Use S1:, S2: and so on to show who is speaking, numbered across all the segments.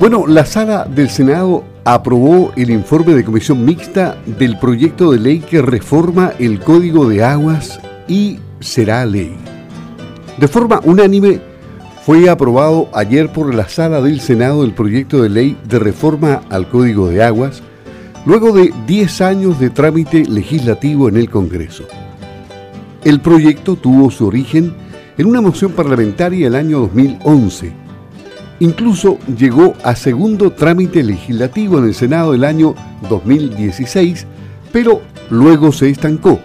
S1: Bueno, la sala del Senado aprobó el informe de comisión mixta del proyecto de ley que reforma el Código de Aguas y será ley. De forma unánime, fue aprobado ayer por la sala del Senado el proyecto de ley de reforma al Código de Aguas, luego de 10 años de trámite legislativo en el Congreso. El proyecto tuvo su origen en una moción parlamentaria el año 2011 Incluso llegó a segundo trámite legislativo en el Senado el año 2016, pero luego se estancó,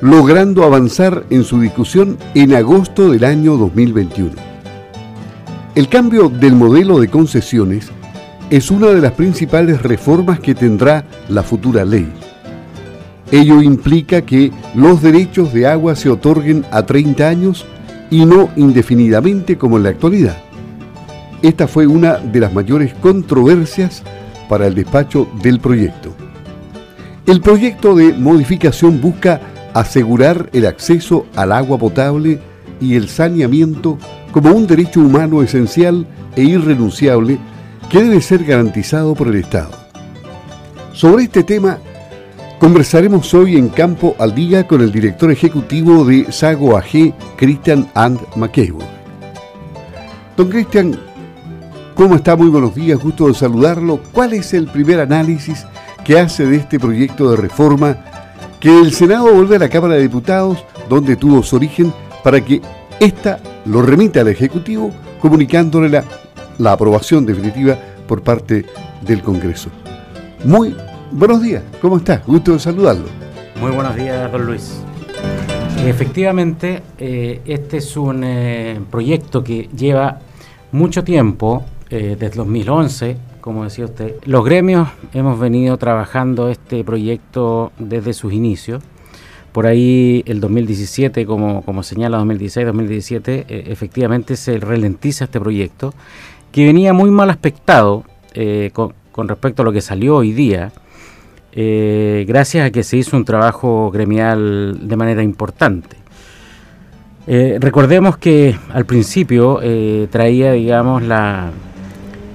S1: logrando avanzar en su discusión en agosto del año 2021. El cambio del modelo de concesiones es una de las principales reformas que tendrá la futura ley. Ello implica que los derechos de agua se otorguen a 30 años y no indefinidamente como en la actualidad. Esta fue una de las mayores controversias para el despacho del proyecto. El proyecto de modificación busca asegurar el acceso al agua potable y el saneamiento como un derecho humano esencial e irrenunciable que debe ser garantizado por el Estado. Sobre este tema conversaremos hoy en Campo al Día con el director ejecutivo de Sago AG, Christian And McCable. Don Christian, ¿Cómo está? Muy buenos días, gusto de saludarlo. ¿Cuál es el primer análisis que hace de este proyecto de reforma que el Senado vuelve a la Cámara de Diputados, donde tuvo su origen, para que ésta lo remita al Ejecutivo, comunicándole la, la aprobación definitiva por parte del Congreso? Muy buenos días, ¿cómo está? Gusto de saludarlo.
S2: Muy buenos días, don Luis. Efectivamente, eh, este es un eh, proyecto que lleva mucho tiempo eh, desde 2011, como decía usted. Los gremios hemos venido trabajando este proyecto desde sus inicios. Por ahí el 2017, como, como señala 2016-2017, eh, efectivamente se ralentiza este proyecto, que venía muy mal aspectado eh, con, respecto a lo que salió hoy día, gracias a que se hizo un trabajo gremial de manera importante. recordemos que al principio traía, digamos, la,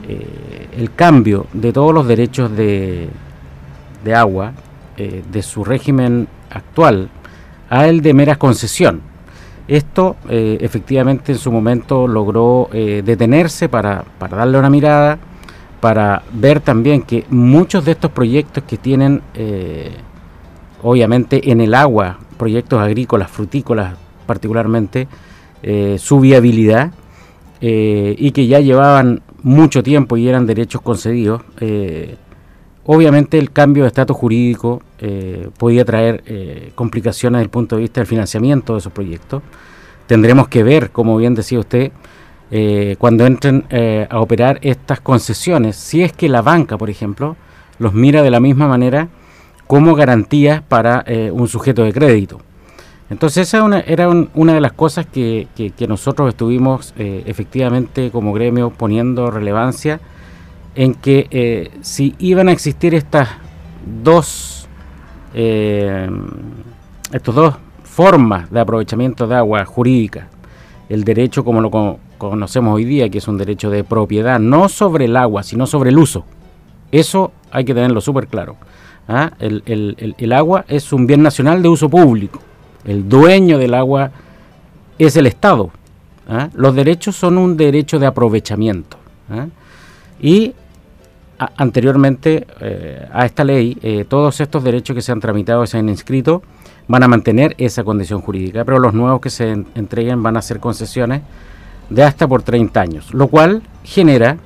S2: eh, el cambio de todos los derechos de, agua eh, de su régimen actual a el de mera concesión. Esto eh, efectivamente en su momento logró detenerse para, para, darle una mirada, para ver también que muchos de estos proyectos que tienen, obviamente en el agua, proyectos agrícolas, frutícolas particularmente, su viabilidad, y que ya llevaban mucho tiempo y eran derechos concedidos, eh, obviamente el cambio de estatus jurídico eh, podía traer eh, complicaciones desde el punto de vista del financiamiento de esos proyectos. Tendremos que ver, como bien decía usted, cuando entren a operar estas concesiones, si es que la banca, por ejemplo, los mira de la misma manera como garantías para un sujeto de crédito. Entonces esa era una de las cosas que, nosotros estuvimos eh, efectivamente como gremio poniendo relevancia en que eh, si iban a existir estas dos, eh, estos dos formas de aprovechamiento de agua jurídica, el derecho como lo conocemos hoy día, que es un derecho de propiedad, no sobre el agua, sino sobre el uso. Eso hay que tenerlo súper claro. ¿ah? el agua es un bien nacional de uso público el dueño del agua es el Estado. ¿ah? Los derechos son un derecho de aprovechamiento. ¿ah? Y anteriormente eh, a esta ley, eh, todos estos derechos que se han tramitado y se han inscrito van a mantener esa condición jurídica, pero los nuevos que se entreguen van a ser concesiones de hasta por 30 años, lo cual genera,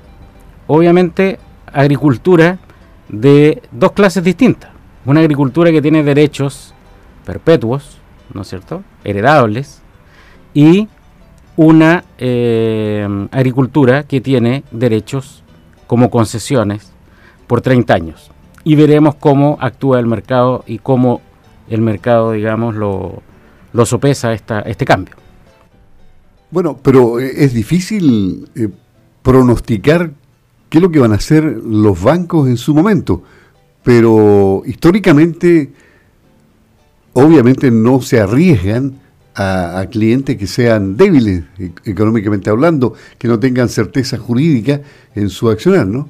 S2: obviamente, agricultura de dos clases distintas. Una agricultura que tiene derechos perpetuos, ¿no es cierto?, heredables, y una eh, agricultura que tiene derechos como concesiones por 30 años. Y veremos cómo actúa el mercado y cómo el mercado, digamos, lo, lo sopesa esta, este cambio.
S1: Bueno, pero eh, es difícil eh, pronosticar qué es lo que van a hacer los bancos en su momento, pero históricamente obviamente no se arriesgan a, clientes que sean débiles e, económicamente hablando, que no tengan certeza jurídica en su accionar, ¿no?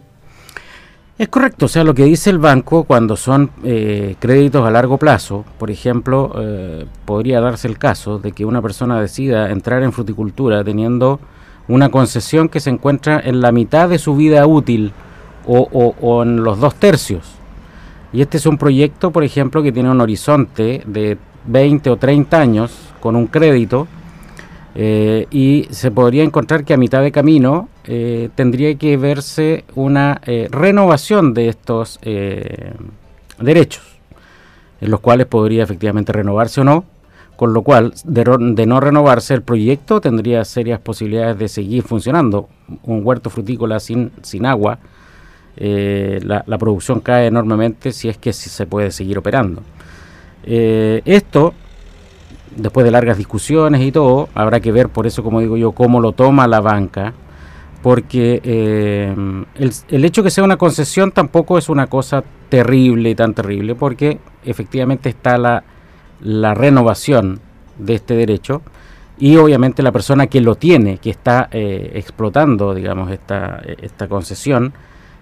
S2: Es correcto, o sea, lo que dice el banco cuando son eh, créditos a largo plazo, por ejemplo, eh, podría darse el caso de que una persona decida entrar en fruticultura teniendo una concesión que se encuentra en la mitad de su vida útil o, o en los dos tercios. Y este es un proyecto, por ejemplo, que tiene un horizonte de 20 o 30 años con un crédito eh, y se podría encontrar que a mitad de camino eh, tendría que verse una eh, renovación de estos derechos, en los cuales podría efectivamente renovarse o no, con lo cual de, no renovarse el proyecto tendría serias posibilidades de seguir funcionando. Un huerto frutícola sin, sin agua, la, la, producción cae enormemente si es que se puede seguir operando. esto después de largas discusiones y todo, habrá que ver por eso, como digo yo, cómo lo toma la banca, porque eh, el, el, hecho que sea una concesión tampoco es una cosa terrible y tan terrible, porque efectivamente está la, la renovación de este derecho y obviamente la persona que lo tiene, que está eh, explotando, digamos, esta, esta concesión,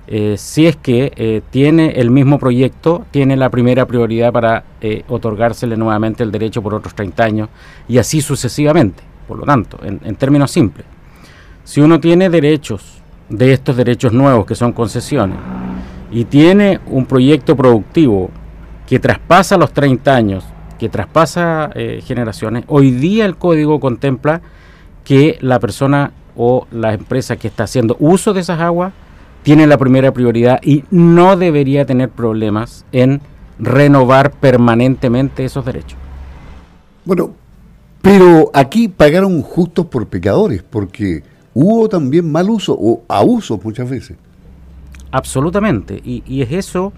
S2: eh, si es que eh, tiene el mismo proyecto, tiene la primera prioridad para eh, otorgársele nuevamente el derecho por otros 30 años y así sucesivamente. Por lo tanto, en, en términos simples, si uno tiene derechos de estos derechos nuevos que son concesiones y tiene un proyecto productivo que traspasa los 30 años, que traspasa generaciones, hoy día el código contempla que la persona o la empresa que está haciendo uso de esas aguas tiene la primera prioridad y no debería tener problemas en renovar permanentemente esos derechos.
S1: Bueno, pero aquí pagaron justos por pecadores, porque hubo también mal uso o abuso muchas veces.
S2: Absolutamente, y, es eso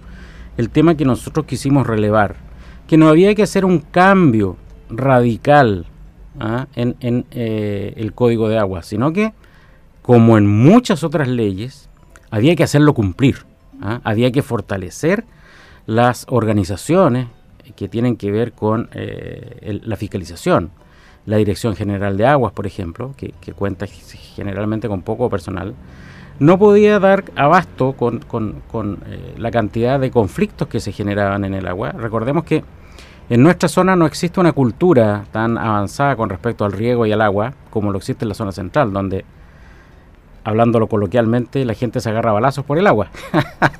S2: el tema que nosotros quisimos relevar, que no había que hacer un cambio radical ¿ah? en, eh, el código de agua, sino que, como en muchas otras leyes, había que hacerlo cumplir, ¿ah? había que fortalecer las organizaciones que tienen que ver con eh, la fiscalización. La Dirección General de Aguas, por ejemplo, que, cuenta generalmente con poco personal, no podía dar abasto con, eh, la cantidad de conflictos que se generaban en el agua. Recordemos que en nuestra zona no existe una cultura tan avanzada con respecto al riego y al agua como lo existe en la zona central, donde hablándolo coloquialmente, la gente se agarra balazos por el agua.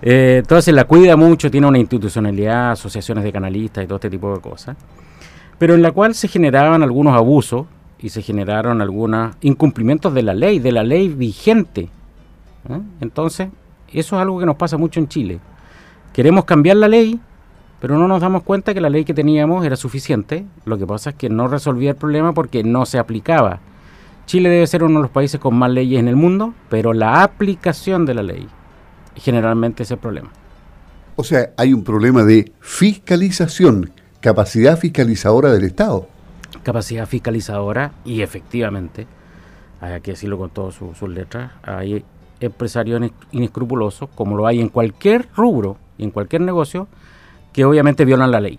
S2: Eh, entonces la cuida mucho, tiene una institucionalidad, asociaciones de canalistas y todo este tipo de cosas, pero en la cual se generaban algunos abusos y se generaron algunos incumplimientos de la ley, de la ley vigente. ¿eh? Entonces, eso es algo que nos pasa mucho en Chile. Queremos cambiar la ley, pero no nos damos cuenta que la ley que teníamos era suficiente. Lo que pasa es que no resolvía el problema porque no se aplicaba. Chile debe ser uno de los países con más leyes en el mundo, pero la aplicación de la ley generalmente es el problema.
S1: O sea, hay un problema de fiscalización, capacidad fiscalizadora del Estado.
S2: Capacidad fiscalizadora y efectivamente, hay que decirlo con todas sus letras, hay empresarios inescrupulosos, como lo hay en cualquier rubro y en cualquier negocio, que obviamente violan la ley.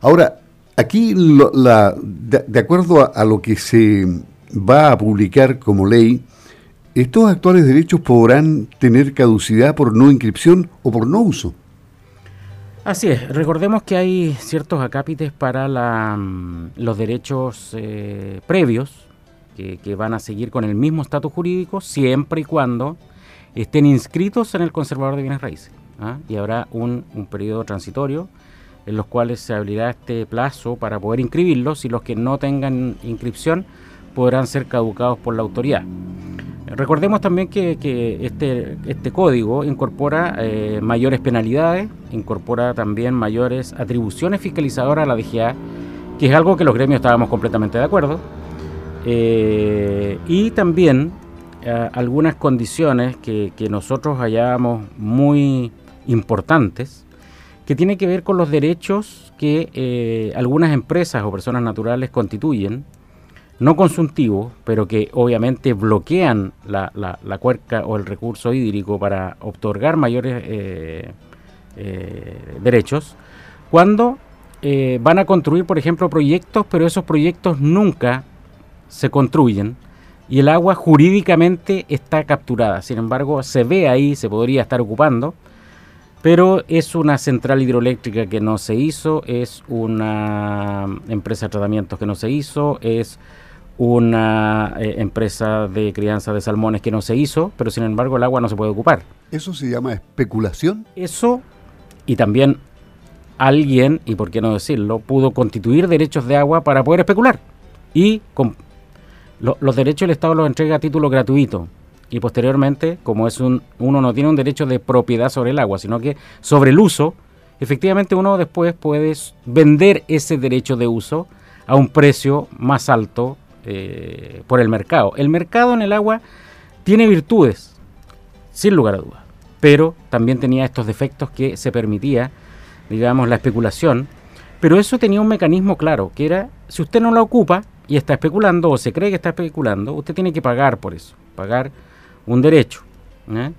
S1: Ahora, Aquí, la, de, acuerdo a, lo que se va a publicar como ley, estos actuales derechos podrán tener caducidad por no inscripción o por no uso.
S2: Así es, recordemos que hay ciertos acápites para la, mm, los derechos eh, previos que, van a seguir con el mismo estatus jurídico siempre y cuando estén inscritos en el conservador de bienes raíces. ¿ah? Y habrá un, un periodo transitorio en los cuales se abrirá este plazo para poder inscribirlos y los que no tengan inscripción podrán ser caducados por la autoridad. Recordemos también que, este, este código incorpora eh, mayores penalidades, incorpora también mayores atribuciones fiscalizadoras a la DGA, que es algo que los gremios estábamos completamente de acuerdo, eh, y también eh, algunas condiciones que, que nosotros hallábamos muy importantes que tiene que ver con los derechos que eh, algunas empresas o personas naturales constituyen, no consultivos, pero que obviamente bloquean la, la, cuerca o el recurso hídrico para otorgar mayores eh, eh, derechos, cuando van a construir, por ejemplo, proyectos, pero esos proyectos nunca se construyen y el agua jurídicamente está capturada. Sin embargo, se ve ahí, se podría estar ocupando, pero es una central hidroeléctrica que no se hizo, es una empresa de tratamientos que no se hizo, es una eh, empresa de crianza de salmones que no se hizo, pero sin embargo el agua no se puede ocupar.
S1: ¿Eso se llama especulación?
S2: Eso y también alguien, y por qué no decirlo, pudo constituir derechos de agua para poder especular. Y con, los derechos el Estado los entrega a título gratuito. Y posteriormente, como es un, uno no tiene un derecho de propiedad sobre el agua, sino que sobre el uso, efectivamente uno después puede vender ese derecho de uso a un precio más alto eh, por el mercado. El mercado en el agua tiene virtudes, sin lugar a dudas, pero también tenía estos defectos que se permitía digamos, la especulación, pero eso tenía un mecanismo claro, que era, si usted no la ocupa y está especulando o se cree que está especulando, usted tiene que pagar por eso, pagar un derecho. ¿eh?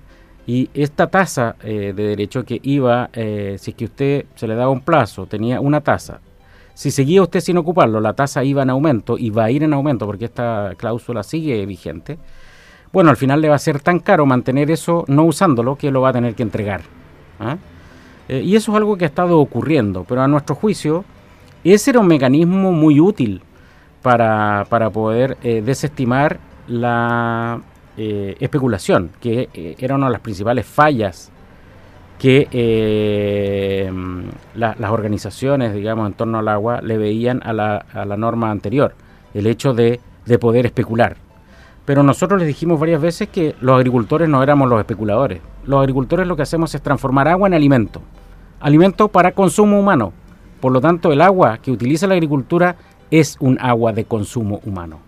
S2: Y esta tasa eh, de derecho que iba, eh, si es que usted se le daba un plazo, tenía una tasa, si seguía usted sin ocuparlo, la tasa iba en aumento y va a ir en aumento porque esta cláusula sigue vigente, bueno, al final le va a ser tan caro mantener eso no usándolo que lo va a tener que entregar. Eh, y eso es algo que ha estado ocurriendo, pero a nuestro juicio, ese era un mecanismo muy útil para, poder eh, desestimar la eh, especulación, que era una de las principales fallas que las organizaciones, digamos, en torno al agua le veían a la, a la norma anterior, el hecho de, de poder especular. Pero nosotros les dijimos varias veces que los agricultores no éramos los especuladores. Los agricultores lo que hacemos es transformar agua en alimento. Alimento para consumo humano. Por lo tanto, el agua que utiliza la agricultura es un agua de consumo humano.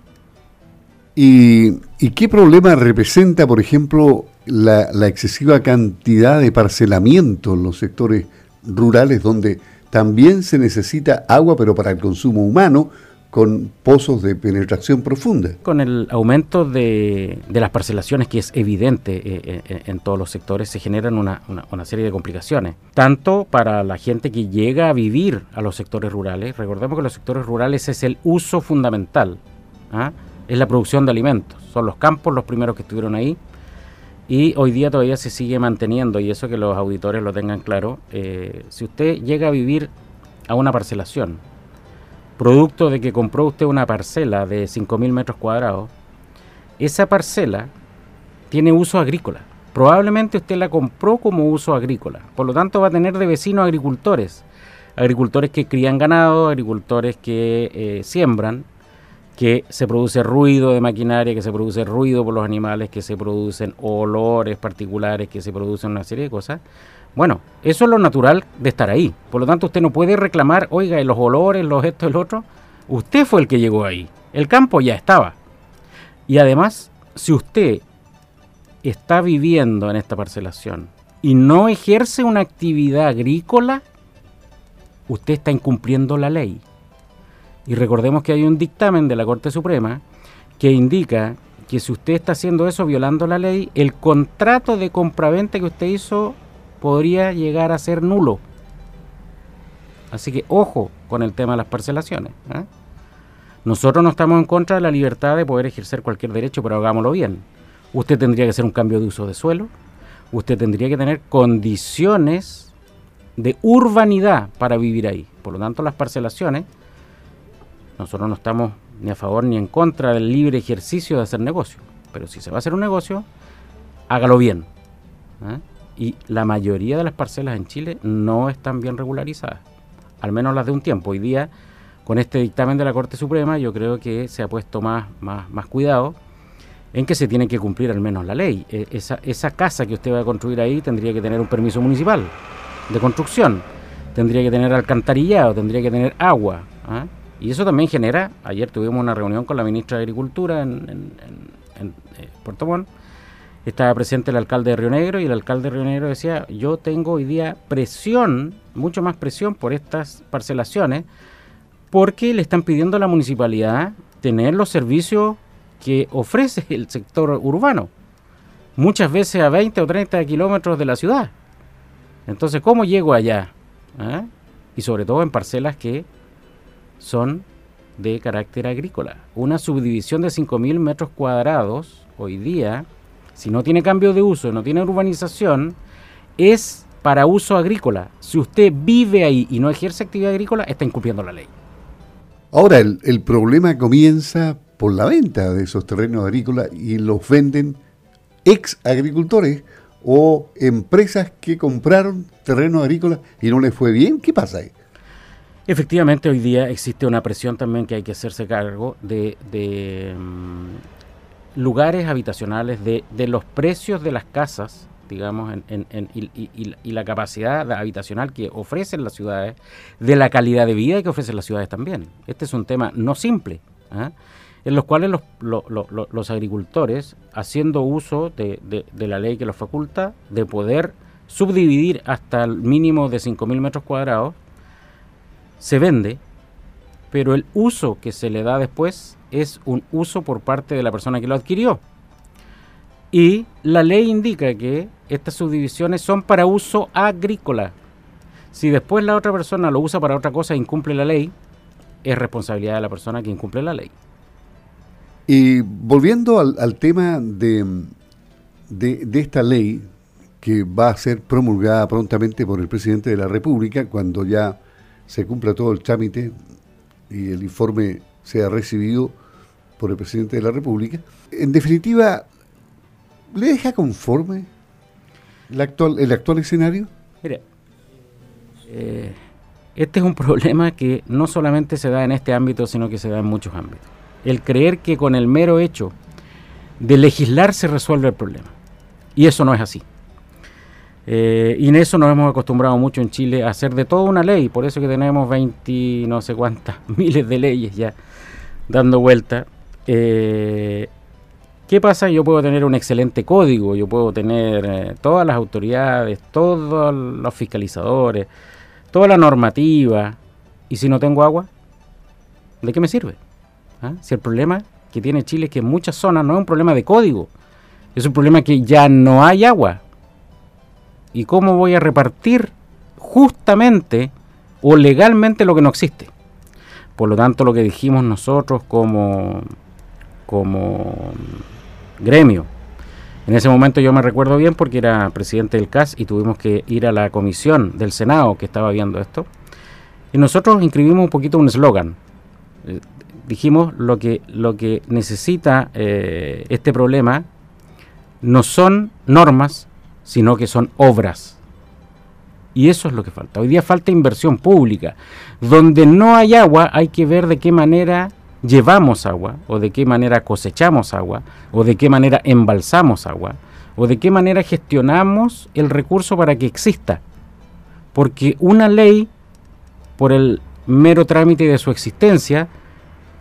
S1: ¿Y, qué problema representa, por ejemplo, la, excesiva cantidad de parcelamiento en los sectores rurales donde también se necesita agua, pero para el consumo humano, con pozos de penetración profunda.
S2: Con el aumento de, las parcelaciones, que es evidente eh, eh, en todos los sectores, se generan una, serie de complicaciones. Tanto para la gente que llega a vivir a los sectores rurales, recordemos que los sectores rurales es el uso fundamental, ¿ah? Es la producción de alimentos. Son los campos los primeros que estuvieron ahí. Y hoy día todavía se sigue manteniendo, y eso que los auditores lo tengan claro, eh, si usted llega a vivir a una parcelación, producto de que compró usted una parcela de 5.000 metros cuadrados, esa parcela tiene uso agrícola. Probablemente usted la compró como uso agrícola. Por lo tanto, va a tener de vecinos agricultores. Agricultores que crían ganado, agricultores que eh, siembran, que se produce ruido de maquinaria, que se produce ruido por los animales, que se producen olores particulares, que se producen una serie de cosas. Bueno, eso es lo natural de estar ahí. Por lo tanto, usted no puede reclamar, oiga, los olores, los esto, el otro. Usted fue el que llegó ahí. El campo ya estaba. Y además, si usted está viviendo en esta parcelación y no ejerce una actividad agrícola, usted está incumpliendo la ley. Y recordemos que hay un dictamen de la Corte Suprema que indica que si usted está haciendo eso violando la ley, el contrato de compraventa que usted hizo podría llegar a ser nulo. Así que ojo con el tema de las parcelaciones. ¿eh? Nosotros no estamos en contra de la libertad de poder ejercer cualquier derecho, pero hagámoslo bien. Usted tendría que hacer un cambio de uso de suelo, usted tendría que tener condiciones de urbanidad para vivir ahí. Por lo tanto, las parcelaciones, nosotros no estamos ni a favor ni en contra del libre ejercicio de hacer negocio. Pero si se va a hacer un negocio, hágalo bien. ¿eh? y la mayoría de las parcelas en Chile no están bien regularizadas, al menos las de un tiempo. Hoy día, con este dictamen de la Corte Suprema, yo creo que se ha puesto más, más, más cuidado en que se tiene que cumplir al menos la ley. E, esa, esa casa que usted va a construir ahí tendría que tener un permiso municipal de construcción, tendría que tener alcantarillado, tendría que tener agua. ¿ah? Y eso también genera, ayer tuvimos una reunión con la ministra de Agricultura en, eh, Puerto Montt, estaba presente el alcalde de Río Negro y el alcalde de Río Negro decía, yo tengo hoy día presión, mucho más presión por estas parcelaciones, porque le están pidiendo a la municipalidad tener los servicios que ofrece el sector urbano, muchas veces a 20 o 30 kilómetros de la ciudad. Entonces, ¿cómo llego allá? ¿Eh? y sobre todo en parcelas que son de carácter agrícola. Una subdivisión de 5.000 metros cuadrados hoy día, si no tiene cambio de uso, no tiene urbanización, es para uso agrícola. Si usted vive ahí y no ejerce actividad agrícola, está incumpliendo la ley.
S1: Ahora, el, el problema comienza por la venta de esos terrenos agrícolas y los venden ex agricultores o empresas que compraron terrenos agrícolas y no les fue bien. ¿Qué pasa ahí?
S2: Efectivamente, hoy día existe una presión también que hay que hacerse cargo de, mm, lugares habitacionales, de, los precios de las casas, digamos, y, la capacidad habitacional que ofrecen las ciudades, de la calidad de vida que ofrecen las ciudades también. Este es un tema no simple, ¿ah? en los cuales los, agricultores, haciendo uso de, de, la ley que los faculta, de poder subdividir hasta el mínimo de 5.000 metros cuadrados, se vende, pero el uso que se le da después es un uso por parte de la persona que lo adquirió. Y la ley indica que estas subdivisiones son para uso agrícola. Si después la otra persona lo usa para otra cosa e incumple la ley, es responsabilidad de la persona que incumple la ley.
S1: Y volviendo al, tema de, de, de, esta ley que va a ser promulgada prontamente por el presidente de la República cuando ya se cumpla todo el trámite y el informe sea recibido por el presidente de la República. En definitiva, ¿le deja conforme el actual, el actual escenario?
S2: Mira, eh, este es un problema que no solamente se da en este ámbito, sino que se da en muchos ámbitos. El creer que con el mero hecho de legislar se resuelve el problema. Y eso no es así. Eh, y en eso nos hemos acostumbrado mucho en Chile a hacer de toda una ley, por eso que tenemos 20, no sé cuántas, miles de leyes ya dando vuelta. Eh, ¿Qué pasa? Yo puedo tener un excelente código, yo puedo tener eh, todas las autoridades, todos los fiscalizadores, toda la normativa, y si no tengo agua, ¿de qué me sirve? ¿Ah? Si el problema que tiene Chile es que en muchas zonas no es un problema de código, es un problema que ya no hay agua, y cómo voy a repartir justamente o legalmente lo que no existe. Por lo tanto, lo que dijimos nosotros como, como gremio, en ese momento yo me recuerdo bien porque era presidente del CAS y tuvimos que ir a la comisión del Senado que estaba viendo esto. Y nosotros inscribimos un poquito un eslogan. Eh, dijimos lo que, lo que necesita eh, este problema no son normas, sino que son obras. Y eso es lo que falta. Hoy día falta inversión pública. Donde no hay agua hay que ver de qué manera llevamos agua, o de qué manera cosechamos agua, o de qué manera embalsamos agua, o de qué manera gestionamos el recurso para que exista. Porque una ley, por el mero trámite de su existencia,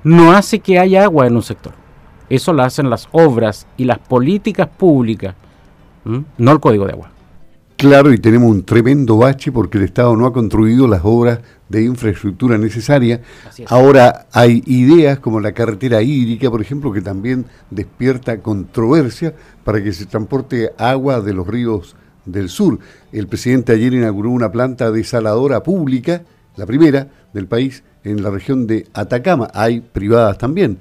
S2: no hace que haya agua en un sector. Eso lo hacen las obras y las políticas públicas no el código de agua.
S1: Claro, y tenemos un tremendo bache porque el Estado no ha construido las obras de infraestructura necesarias. Ahora hay ideas como la carretera hídrica, por ejemplo, que también despierta controversia para que se transporte agua de los ríos del sur. El presidente ayer inauguró una planta desaladora pública, la primera del país, en la región de Atacama. Hay privadas también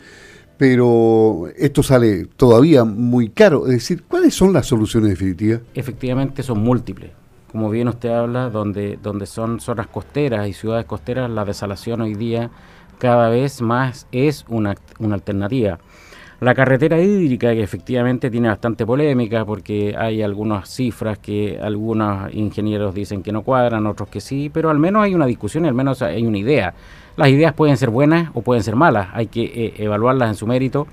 S1: pero esto sale todavía muy caro. Es decir, ¿cuáles son las soluciones definitivas?
S2: Efectivamente son múltiples. Como bien usted habla, donde, donde son zonas costeras y ciudades costeras, la desalación hoy día cada vez más es una, una alternativa. La carretera hídrica, que efectivamente tiene bastante polémica porque hay algunas cifras que algunos ingenieros dicen que no cuadran, otros que sí, pero al menos hay una discusión y al menos hay una idea. Las ideas pueden ser buenas o pueden ser malas, hay que eh, evaluarlas en su mérito,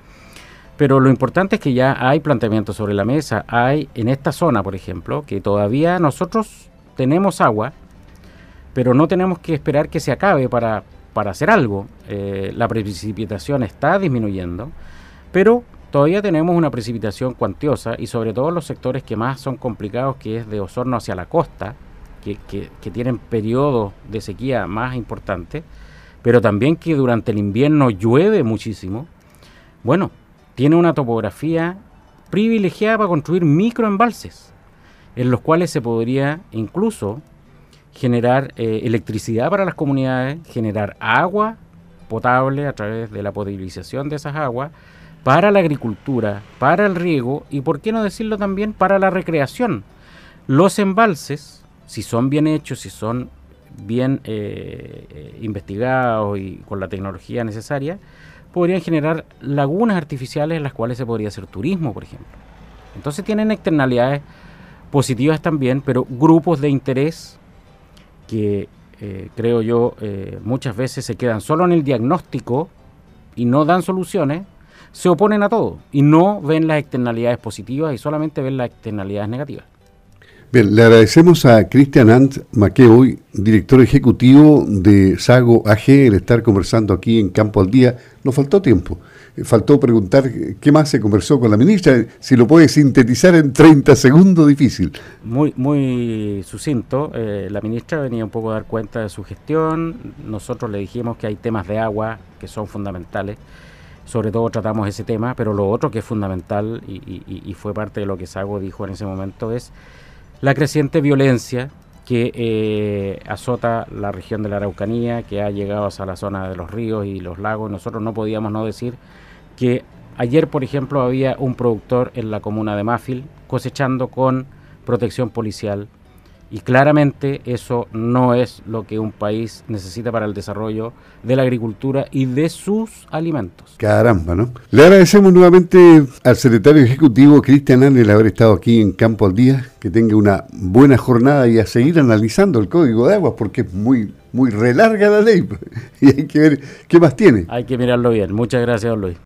S2: pero lo importante es que ya hay planteamientos sobre la mesa. Hay en esta zona, por ejemplo, que todavía nosotros tenemos agua, pero no tenemos que esperar que se acabe para, para hacer algo. Eh, la precipitación está disminuyendo, pero todavía tenemos una precipitación cuantiosa y sobre todo los sectores que más son complicados, que es de Osorno hacia la costa, que, tienen periodos de sequía más importantes pero también que durante el invierno llueve muchísimo, bueno, tiene una topografía privilegiada para construir microembalses, en los cuales se podría incluso generar eh, electricidad para las comunidades, generar agua potable a través de la potabilización de esas aguas, para la agricultura, para el riego y, por qué no decirlo también, para la recreación. Los embalses, si son bien hechos, si son bien eh, eh, investigados y con la tecnología necesaria, podrían generar lagunas artificiales en las cuales se podría hacer turismo, por ejemplo. Entonces tienen externalidades positivas también, pero grupos de interés que eh, creo yo muchas veces se quedan solo en el diagnóstico y no dan soluciones, se oponen a todo y no ven las externalidades positivas y solamente ven las externalidades negativas.
S1: Bien, le agradecemos a Cristian Ant Maqueoy, director ejecutivo de Sago AG, el estar conversando aquí en Campo al Día. Nos faltó tiempo. Eh, faltó preguntar qué más se conversó con la ministra. Si lo puede sintetizar en 30 segundos, difícil.
S2: Muy, muy sucinto. Eh, la ministra venía un poco a dar cuenta de su gestión. Nosotros le dijimos que hay temas de agua que son fundamentales sobre todo tratamos ese tema, pero lo otro que es fundamental y, fue parte de lo que Sago dijo en ese momento es la creciente violencia que eh, azota la región de la Araucanía, que ha llegado hasta la zona de los ríos y los lagos. Nosotros no podíamos no decir que ayer, por ejemplo, había un productor en la comuna de Máfil cosechando con protección policial y claramente eso no es lo que un país necesita para el desarrollo de la agricultura y de sus alimentos.
S1: Caramba, ¿no? Le agradecemos nuevamente al secretario ejecutivo Cristian el haber estado aquí en Campo al Día. Que tenga una buena jornada y a seguir analizando el código de aguas porque es muy, muy relarga la ley y hay que ver qué más tiene.
S2: Hay que mirarlo bien. Muchas gracias, don Luis.